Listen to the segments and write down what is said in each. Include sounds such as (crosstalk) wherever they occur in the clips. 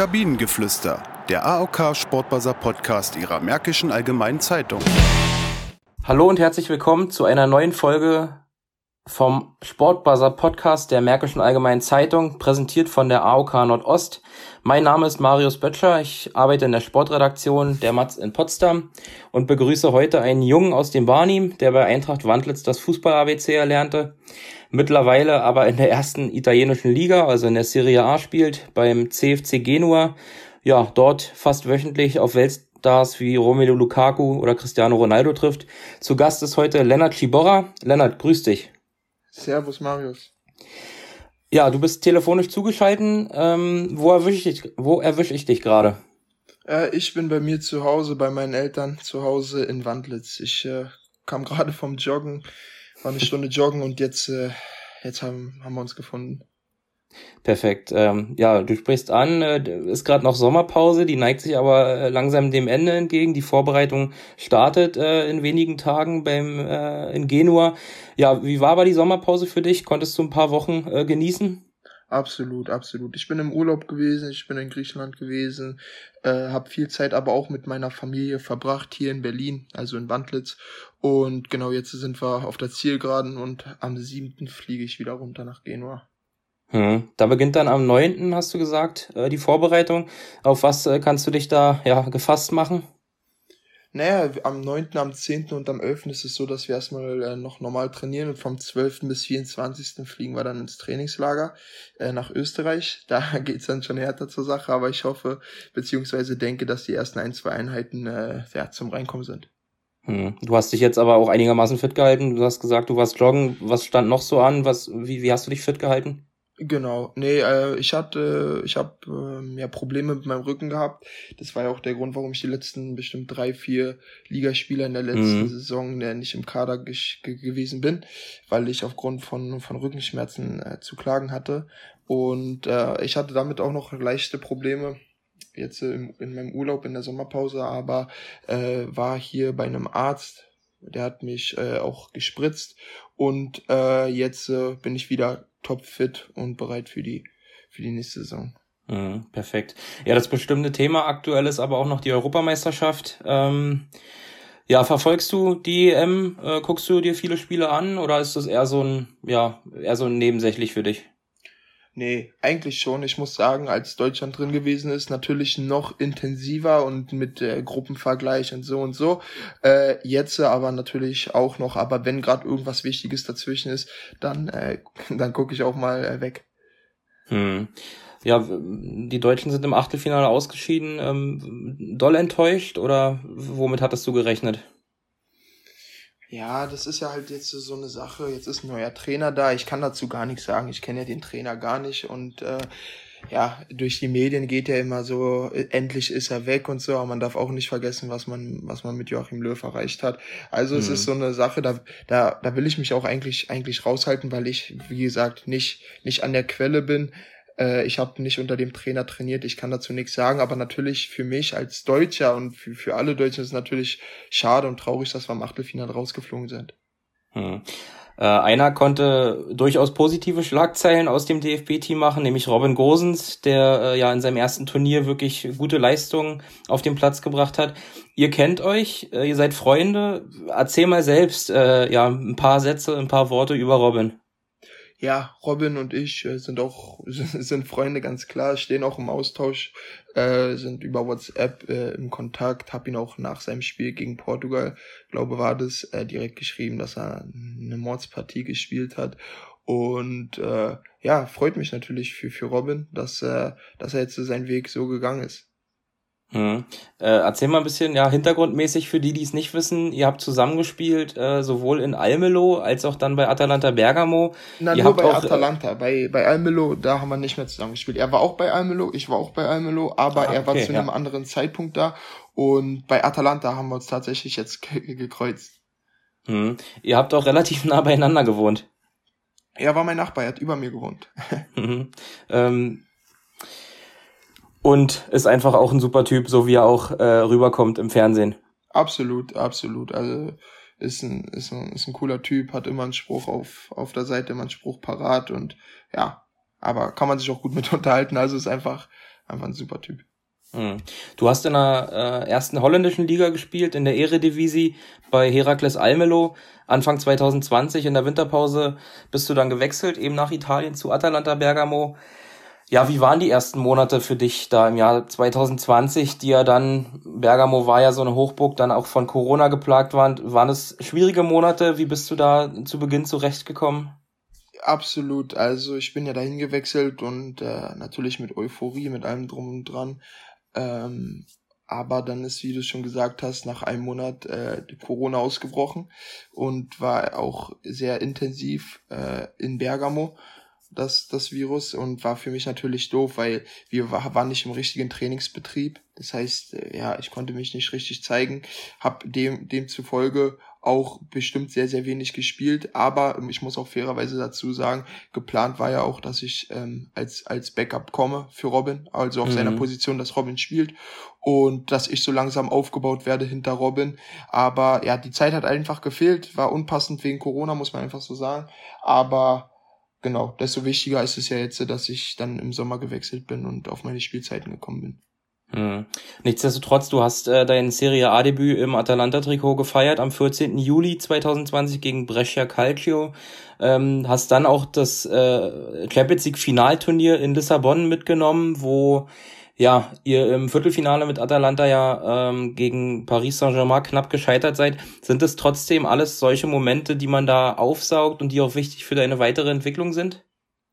Kabinengeflüster, der AOK Sportbuzzer Podcast Ihrer Märkischen Allgemeinen Zeitung. Hallo und herzlich willkommen zu einer neuen Folge vom Sportbuzzer Podcast der Märkischen Allgemeinen Zeitung, präsentiert von der AOK Nordost. Mein Name ist Marius Böttcher, ich arbeite in der Sportredaktion der Matz in Potsdam und begrüße heute einen Jungen aus dem Barnim, der bei Eintracht Wandlitz das Fußball-ABC erlernte, mittlerweile aber in der ersten italienischen Liga, also in der Serie A spielt, beim CFC Genua, ja, dort fast wöchentlich auf Weltstars wie Romelu Lukaku oder Cristiano Ronaldo trifft. Zu Gast ist heute Lennart Ciborra. Lennart, grüß dich. Servus, Marius. Ja, du bist telefonisch zugeschalten. Ähm, wo erwische ich, wo erwische ich dich gerade? Äh, ich bin bei mir zu Hause, bei meinen Eltern zu Hause in Wandlitz. Ich äh, kam gerade vom Joggen, war eine Stunde joggen und jetzt, äh, jetzt haben, haben wir uns gefunden. Perfekt. Ähm, ja, du sprichst an, äh, ist gerade noch Sommerpause, die neigt sich aber äh, langsam dem Ende entgegen. Die Vorbereitung startet äh, in wenigen Tagen beim äh, in Genua. Ja, wie war aber die Sommerpause für dich? Konntest du ein paar Wochen äh, genießen? Absolut, absolut. Ich bin im Urlaub gewesen, ich bin in Griechenland gewesen, äh, habe viel Zeit aber auch mit meiner Familie verbracht hier in Berlin, also in Wandlitz. Und genau jetzt sind wir auf der Zielgeraden und am siebten fliege ich wieder runter nach Genua. Hm. Da beginnt dann am neunten, hast du gesagt, äh, die Vorbereitung. Auf was äh, kannst du dich da ja gefasst machen? Naja, am neunten, am zehnten und am elften ist es so, dass wir erstmal äh, noch normal trainieren und vom zwölften bis vierundzwanzigsten fliegen wir dann ins Trainingslager äh, nach Österreich. (laughs) Da geht's dann schon härter zur Sache, aber ich hoffe, beziehungsweise denke, dass die ersten ein, zwei Einheiten äh, ja, zum Reinkommen sind. Hm. Du hast dich jetzt aber auch einigermaßen fit gehalten. Du hast gesagt, du warst joggen. Was stand noch so an? Was, wie, wie hast du dich fit gehalten? Genau, nee, äh, ich hatte, ich habe äh, ja Probleme mit meinem Rücken gehabt. Das war ja auch der Grund, warum ich die letzten bestimmt drei, vier Ligaspieler in der letzten mhm. Saison äh, nicht im Kader gewesen bin, weil ich aufgrund von von Rückenschmerzen äh, zu klagen hatte. Und äh, ich hatte damit auch noch leichte Probleme jetzt äh, in, in meinem Urlaub in der Sommerpause, aber äh, war hier bei einem Arzt, der hat mich äh, auch gespritzt und äh, jetzt äh, bin ich wieder topfit und bereit für die, für die nächste Saison. Mhm, perfekt. Ja, das bestimmte Thema aktuell ist aber auch noch die Europameisterschaft. Ähm, ja, verfolgst du die EM? Äh, guckst du dir viele Spiele an oder ist das eher so ein, ja, eher so ein nebensächlich für dich? Nee, eigentlich schon. Ich muss sagen, als Deutschland drin gewesen ist, natürlich noch intensiver und mit äh, Gruppenvergleich und so und so. Äh, jetzt aber natürlich auch noch, aber wenn gerade irgendwas Wichtiges dazwischen ist, dann, äh, (laughs) dann gucke ich auch mal äh, weg. Hm. Ja, die Deutschen sind im Achtelfinale ausgeschieden. Ähm, doll enttäuscht oder womit hattest du gerechnet? Ja, das ist ja halt jetzt so eine Sache. Jetzt ist ein neuer Trainer da. Ich kann dazu gar nichts sagen. Ich kenne ja den Trainer gar nicht und äh, ja, durch die Medien geht ja immer so, endlich ist er weg und so, aber man darf auch nicht vergessen, was man, was man mit Joachim Löw erreicht hat. Also mhm. es ist mhm. so eine Sache, da, da, da will ich mich auch eigentlich, eigentlich raushalten, weil ich, wie gesagt, nicht, nicht an der Quelle bin. Äh, ich habe nicht unter dem Trainer trainiert, ich kann dazu nichts sagen, aber natürlich für mich als Deutscher und für, für alle Deutschen ist es natürlich schade und traurig, dass wir im Achtelfinale rausgeflogen sind. Hm. Äh, einer konnte durchaus positive Schlagzeilen aus dem DFB-Team machen, nämlich Robin Gosens, der äh, ja in seinem ersten Turnier wirklich gute Leistungen auf den Platz gebracht hat. Ihr kennt euch, äh, ihr seid Freunde. Erzähl mal selbst äh, ja ein paar Sätze, ein paar Worte über Robin ja, Robin und ich äh, sind auch (laughs) sind Freunde ganz klar, stehen auch im Austausch, äh, sind über WhatsApp äh, im Kontakt, hab ihn auch nach seinem Spiel gegen Portugal, glaube war das, äh, direkt geschrieben, dass er eine Mordspartie gespielt hat und äh, ja, freut mich natürlich für für Robin, dass äh, dass er jetzt seinen Weg so gegangen ist. Mhm. Äh, erzähl mal ein bisschen, ja, hintergrundmäßig für die, die es nicht wissen. Ihr habt zusammengespielt, äh, sowohl in Almelo als auch dann bei Atalanta Bergamo. Na, ihr nur bei auch, äh, Atalanta. Bei, bei Almelo, da haben wir nicht mehr zusammengespielt. Er war auch bei Almelo, ich war auch bei Almelo, aber ah, er war zu einem ja. anderen Zeitpunkt da. Und bei Atalanta haben wir uns tatsächlich jetzt gekreuzt. Mhm. Ihr habt auch relativ nah beieinander gewohnt. Er war mein Nachbar, er hat über mir gewohnt. (laughs) mhm. ähm, und ist einfach auch ein super Typ, so wie er auch äh, rüberkommt im Fernsehen. Absolut, absolut. Also ist ein, ist ein, ist ein cooler Typ, hat immer einen Spruch auf, auf der Seite, immer einen Spruch parat und ja, aber kann man sich auch gut mit (laughs) unterhalten. Also ist einfach, einfach ein super Typ. Hm. Du hast in der äh, ersten holländischen Liga gespielt, in der Eredivisie bei Herakles Almelo. Anfang 2020 in der Winterpause bist du dann gewechselt, eben nach Italien zu Atalanta Bergamo. Ja, wie waren die ersten Monate für dich da im Jahr 2020, die ja dann, Bergamo war ja so eine Hochburg, dann auch von Corona geplagt waren. Waren es schwierige Monate? Wie bist du da zu Beginn zurechtgekommen? Absolut. Also ich bin ja dahin gewechselt und äh, natürlich mit Euphorie, mit allem drum und dran. Ähm, aber dann ist, wie du schon gesagt hast, nach einem Monat äh, Corona ausgebrochen und war auch sehr intensiv äh, in Bergamo das, das Virus und war für mich natürlich doof, weil wir war, waren nicht im richtigen Trainingsbetrieb. Das heißt, äh, ja, ich konnte mich nicht richtig zeigen, habe dem, demzufolge auch bestimmt sehr, sehr wenig gespielt, aber ähm, ich muss auch fairerweise dazu sagen, geplant war ja auch, dass ich ähm, als, als Backup komme für Robin, also auf mhm. seiner Position, dass Robin spielt und dass ich so langsam aufgebaut werde hinter Robin. Aber ja, die Zeit hat einfach gefehlt, war unpassend wegen Corona, muss man einfach so sagen. Aber genau, desto wichtiger ist es ja jetzt, dass ich dann im Sommer gewechselt bin und auf meine Spielzeiten gekommen bin. Hm. Nichtsdestotrotz, du hast äh, dein Serie A-Debüt im Atalanta-Trikot gefeiert am 14. Juli 2020 gegen Brescia Calcio. Ähm, hast dann auch das äh, Champions League Finalturnier in Lissabon mitgenommen, wo ja ihr im Viertelfinale mit Atalanta ja ähm, gegen Paris Saint-Germain knapp gescheitert seid. Sind es trotzdem alles solche Momente, die man da aufsaugt und die auch wichtig für deine weitere Entwicklung sind?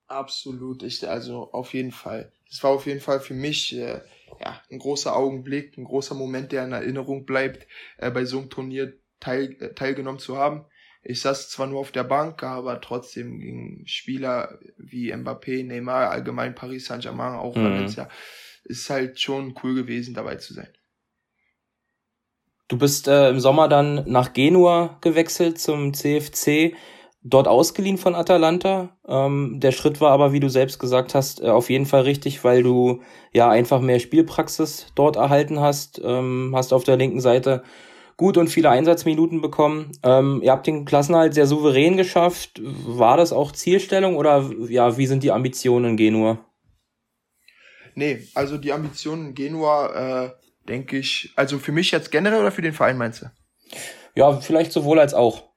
Absolut, ich, also auf jeden Fall. Es war auf jeden Fall für mich äh, ja, ein großer Augenblick, ein großer Moment, der in Erinnerung bleibt, äh, bei so einem Turnier teil, äh, teilgenommen zu haben. Ich saß zwar nur auf der Bank, aber trotzdem gegen Spieler wie Mbappé, Neymar, allgemein Paris Saint-Germain, auch mhm. Valencia, ist halt schon cool gewesen, dabei zu sein. Du bist äh, im Sommer dann nach Genua gewechselt zum CFC dort ausgeliehen von Atalanta. Ähm, der Schritt war aber, wie du selbst gesagt hast, äh, auf jeden Fall richtig, weil du ja einfach mehr Spielpraxis dort erhalten hast. Ähm, hast auf der linken Seite gut und viele Einsatzminuten bekommen. Ähm, ihr habt den Klassenhalt sehr souverän geschafft. War das auch Zielstellung oder ja, wie sind die Ambitionen in Genua? Nee, also die Ambitionen in Genua, äh, denke ich, also für mich jetzt generell oder für den Verein meinst du? Ja, vielleicht sowohl als auch.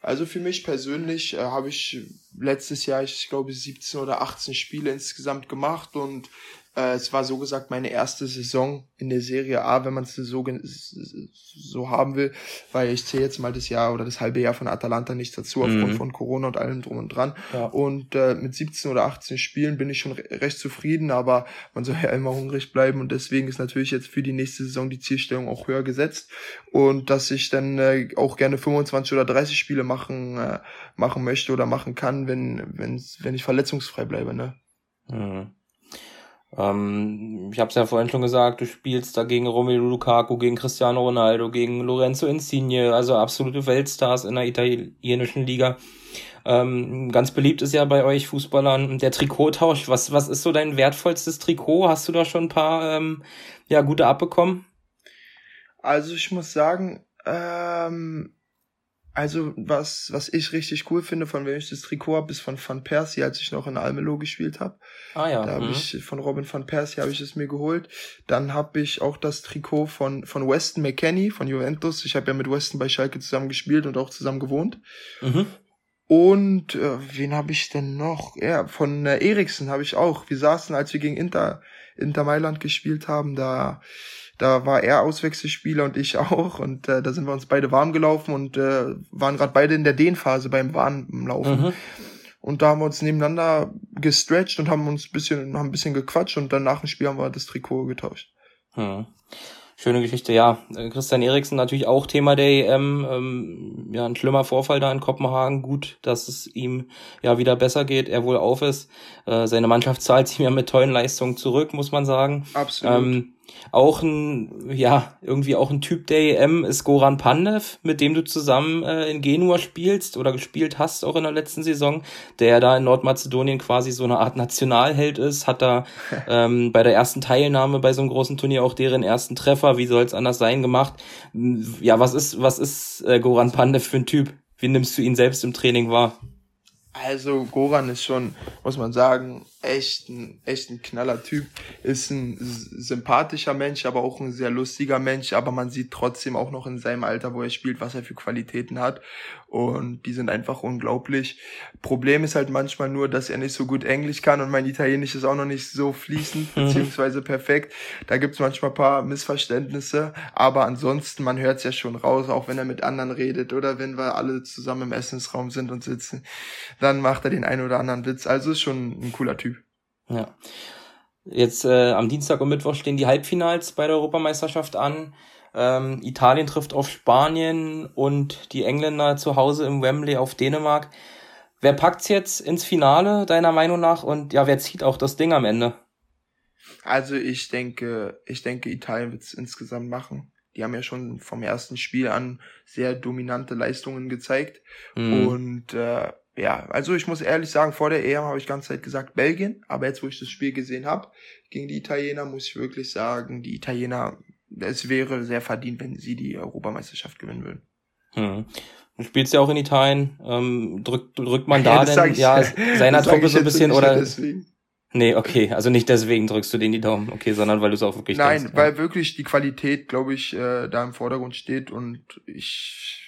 Also für mich persönlich äh, habe ich letztes Jahr, ich glaube, 17 oder 18 Spiele insgesamt gemacht und äh, es war so gesagt meine erste Saison in der Serie A, wenn man es so, so haben will, weil ich zähle jetzt mal das Jahr oder das halbe Jahr von Atalanta nicht dazu, aufgrund mhm. von Corona und allem drum und dran. Ja. Und äh, mit 17 oder 18 Spielen bin ich schon recht zufrieden, aber man soll ja immer hungrig bleiben und deswegen ist natürlich jetzt für die nächste Saison die Zielstellung auch höher gesetzt und dass ich dann äh, auch gerne 25 oder 30 Spiele machen äh, machen möchte oder machen kann, wenn wenn wenn ich verletzungsfrei bleibe, ne? Mhm. Ähm, ich habe es ja vorhin schon gesagt, du spielst da gegen Romelu Lukaku, gegen Cristiano Ronaldo, gegen Lorenzo Insigne, also absolute Weltstars in der italienischen Liga. Ähm, ganz beliebt ist ja bei euch Fußballern der Trikottausch. Was, was ist so dein wertvollstes Trikot? Hast du da schon ein paar ähm, ja, gute abbekommen? Also ich muss sagen, ähm, also, was, was ich richtig cool finde, von wem ich das Trikot habe, ist von Van Persie, als ich noch in Almelo gespielt habe. Ah ja. Da habe mhm. ich von Robin van Persie habe ich es mir geholt. Dann habe ich auch das Trikot von, von Weston McKenney von Juventus. Ich habe ja mit Weston bei Schalke zusammen gespielt und auch zusammen gewohnt. Mhm. Und äh, wen habe ich denn noch? Ja, von äh, Eriksen habe ich auch. Wir saßen, als wir gegen Inter, Inter Mailand gespielt haben, da da war er Auswechselspieler und ich (laughs) auch. Und äh, da sind wir uns beide warm gelaufen und äh, waren gerade beide in der Dehnphase beim Warmlaufen. Mhm. Und da haben wir uns nebeneinander gestretcht und haben uns ein bisschen, haben ein bisschen gequatscht und dann nach dem Spiel haben wir das Trikot getauscht. Mhm. Schöne Geschichte, ja. Christian Eriksen natürlich auch Thema der EM. Ähm, ja, ein schlimmer Vorfall da in Kopenhagen. Gut, dass es ihm ja wieder besser geht, er wohl auf ist. Äh, seine Mannschaft (laughs) zahlt sich ja mit tollen Leistungen zurück, muss man sagen. Absolut. Ähm, auch ein, ja, irgendwie auch ein Typ der EM ist Goran Pandev, mit dem du zusammen äh, in Genua spielst oder gespielt hast, auch in der letzten Saison, der da in Nordmazedonien quasi so eine Art Nationalheld ist, hat da (laughs) ähm, bei der ersten Teilnahme bei so einem großen Turnier auch deren ersten Treffer, wie soll es anders sein, gemacht. Ja, was ist, was ist äh, Goran Pandev für ein Typ? Wie nimmst du ihn selbst im Training wahr? Also Goran ist schon, muss man sagen, echt ein, echt ein knaller Typ. Ist ein sympathischer Mensch, aber auch ein sehr lustiger Mensch. Aber man sieht trotzdem auch noch in seinem Alter, wo er spielt, was er für Qualitäten hat. Und die sind einfach unglaublich. Problem ist halt manchmal nur, dass er nicht so gut Englisch kann und mein Italienisch ist auch noch nicht so fließend, mhm. beziehungsweise perfekt. Da gibt's manchmal paar Missverständnisse. Aber ansonsten, man hört's ja schon raus, auch wenn er mit anderen redet oder wenn wir alle zusammen im Essensraum sind und sitzen, dann macht er den einen oder anderen Witz. Also ist schon ein cooler Typ. Ja. Jetzt äh, am Dienstag und Mittwoch stehen die Halbfinals bei der Europameisterschaft an. Ähm, Italien trifft auf Spanien und die Engländer zu Hause im Wembley auf Dänemark. Wer packt's jetzt ins Finale, deiner Meinung nach? Und ja, wer zieht auch das Ding am Ende? Also ich denke, ich denke, Italien wird's insgesamt machen. Die haben ja schon vom ersten Spiel an sehr dominante Leistungen gezeigt. Mhm. Und äh, ja, also ich muss ehrlich sagen, vor der EM habe ich ganze Zeit gesagt Belgien, aber jetzt, wo ich das Spiel gesehen habe gegen die Italiener, muss ich wirklich sagen, die Italiener, es wäre sehr verdient, wenn sie die Europameisterschaft gewinnen würden. Hm. Du spielst ja auch in Italien, ähm, drückt, drückt man da ja, denn ich, ja seiner Truppe so ein bisschen oder? Deswegen. Nee, okay, also nicht deswegen drückst du denen die Daumen, okay, sondern weil du es auch wirklich Nein, denkst, weil ja. wirklich die Qualität, glaube ich, äh, da im Vordergrund steht und ich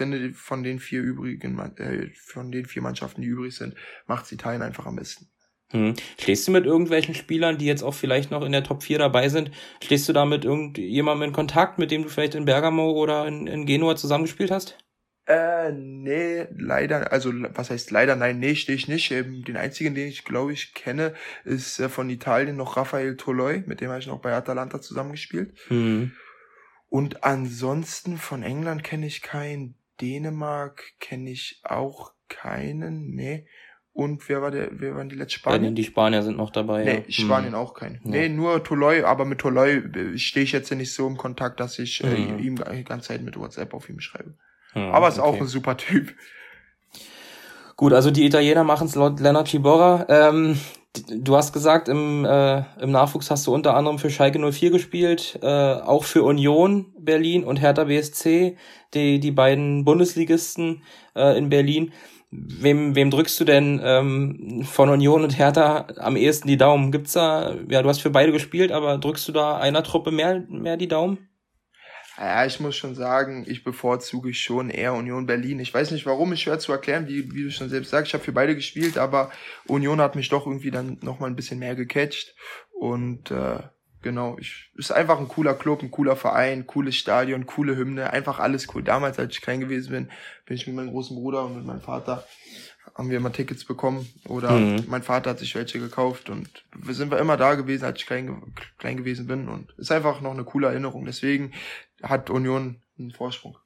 finde, von den vier übrigen, äh, von den vier Mannschaften, die übrig sind, macht Italien einfach am besten. Hm. Stehst du mit irgendwelchen Spielern, die jetzt auch vielleicht noch in der Top 4 dabei sind, stehst du da mit irgendjemandem in Kontakt, mit dem du vielleicht in Bergamo oder in, in Genua zusammengespielt hast? Äh, nee, leider, also was heißt leider, nein, nee, stehe ich nicht. Ähm, den einzigen, den ich glaube ich kenne, ist äh, von Italien noch Raphael Toloi, mit dem habe ich noch bei Atalanta zusammengespielt. Mhm. Und ansonsten von England kenne ich keinen. Dänemark kenne ich auch keinen, nee. Und wer war der, wer waren die letzten Spanier? die Spanier sind noch dabei. Nee, ja. Spanien hm. auch kein. Ja. Nee, nur Toloi, aber mit Toloi äh, stehe ich jetzt nicht so im Kontakt, dass ich äh, mhm. ihm die ganze Zeit mit WhatsApp auf ihm schreibe. Mhm, aber ist okay. auch ein super Typ. Gut, also die Italiener machen es laut Lennart Ciborra. Ähm, du hast gesagt, im, äh, im Nachwuchs hast du unter anderem für Schalke 04 gespielt, äh, auch für Union Berlin und Hertha BSC, die, die beiden Bundesligisten äh, in Berlin. Wem, wem drückst du denn ähm, von Union und Hertha am ehesten die Daumen? Gibt's da, ja, du hast für beide gespielt, aber drückst du da einer Truppe mehr, mehr die Daumen? Ja, ich muss schon sagen, ich bevorzuge schon eher Union Berlin. Ich weiß nicht warum, ist schwer zu erklären, wie, wie du schon selbst sagst. Ich habe für beide gespielt, aber Union hat mich doch irgendwie dann nochmal ein bisschen mehr gecatcht. Und äh, genau, ich ist einfach ein cooler Club, ein cooler Verein, cooles Stadion, coole Hymne, einfach alles cool. Damals, als ich klein gewesen bin, bin ich mit meinem großen Bruder und mit meinem Vater haben wir immer Tickets bekommen oder mhm. mein Vater hat sich welche gekauft und wir sind wir immer da gewesen, als ich klein, klein gewesen bin und ist einfach noch eine coole Erinnerung. Deswegen hat Union einen Vorsprung.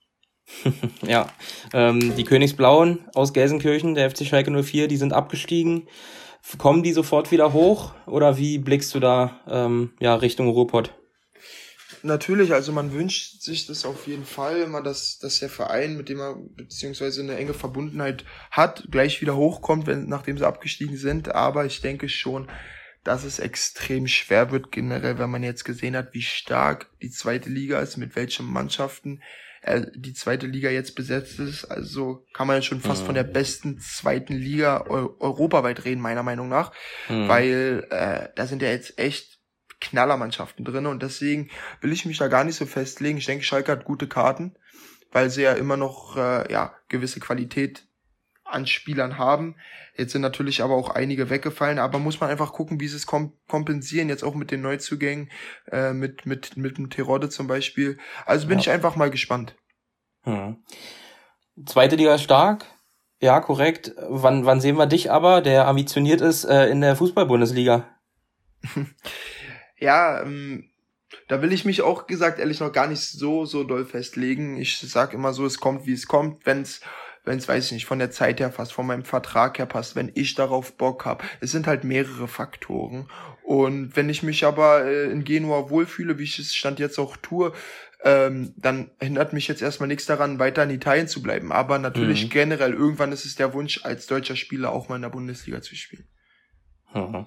(laughs) ja, ähm, die Königsblauen aus Gelsenkirchen, der FC Schalke 04, die sind abgestiegen. Kommen die sofort wieder hoch oder wie blickst du da ähm, ja Richtung Ruhrpott? Natürlich, also man wünscht sich das auf jeden Fall immer, dass, dass der Verein, mit dem er beziehungsweise eine enge Verbundenheit hat, gleich wieder hochkommt, wenn, nachdem sie abgestiegen sind. Aber ich denke schon, dass es extrem schwer wird generell, wenn man jetzt gesehen hat, wie stark die zweite Liga ist, mit welchen Mannschaften äh, die zweite Liga jetzt besetzt ist. Also kann man ja schon fast mhm. von der besten zweiten Liga eu europaweit reden, meiner Meinung nach, mhm. weil äh, da sind ja jetzt echt Knallermannschaften drin und deswegen will ich mich da gar nicht so festlegen. Ich denke, Schalke hat gute Karten, weil sie ja immer noch äh, ja gewisse Qualität an Spielern haben. Jetzt sind natürlich aber auch einige weggefallen, aber muss man einfach gucken, wie sie es kom kompensieren, jetzt auch mit den Neuzugängen, äh, mit, mit, mit dem Terodde zum Beispiel. Also bin ja. ich einfach mal gespannt. Hm. Zweite Liga stark, ja, korrekt. Wann, wann sehen wir dich aber, der ambitioniert ist, äh, in der Fußball-Bundesliga? ja, ähm, da will ich mich auch gesagt ehrlich noch gar nicht so so doll festlegen. Ich sag immer so, es kommt wie es kommt, wenn's wenn es weiß ich nicht von der Zeit her passt, von meinem Vertrag her passt, wenn ich darauf Bock habe. Es sind halt mehrere Faktoren und wenn ich mich aber äh, in Genua wohlfühle, wie ich es stand jetzt auch tue, ähm, dann hindert mich jetzt erstmal nichts daran, weiter in Italien zu bleiben. Aber natürlich mhm. generell irgendwann ist es der Wunsch, als deutscher Spieler auch mal in der Bundesliga zu spielen. Mhm.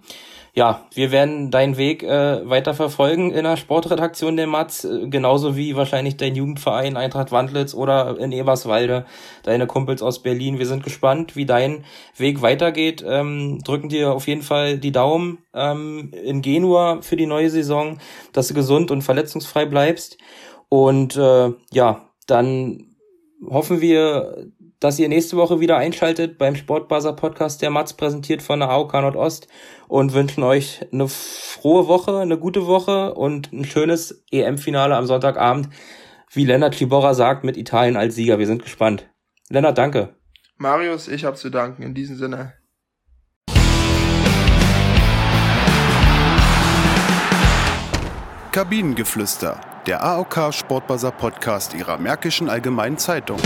Ja, wir werden deinen Weg äh, weiter verfolgen in der Sportredaktion der Matz, äh, genauso wie wahrscheinlich dein Jugendverein Eintracht Wandlitz oder in Eberswalde, deine Kumpels aus Berlin. Wir sind gespannt, wie dein Weg weitergeht. Ähm, drücken dir auf jeden Fall die Daumen ähm, in Genua für die neue Saison, dass du gesund und verletzungsfrei bleibst. Und äh, ja, dann hoffen wir, dass ihr nächste Woche wieder einschaltet beim Sportbuzzer Podcast der Matz präsentiert von der AOK Nordost und wünschen euch eine frohe Woche, eine gute Woche und ein schönes EM-Finale am Sonntagabend, wie Lennart Schibora sagt, mit Italien als Sieger. Wir sind gespannt. Lennart, danke. Marius, ich habe zu danken. In diesem Sinne. Kabinengeflüster, der AOK Sportbuzzer Podcast ihrer Märkischen Allgemeinen Zeitung.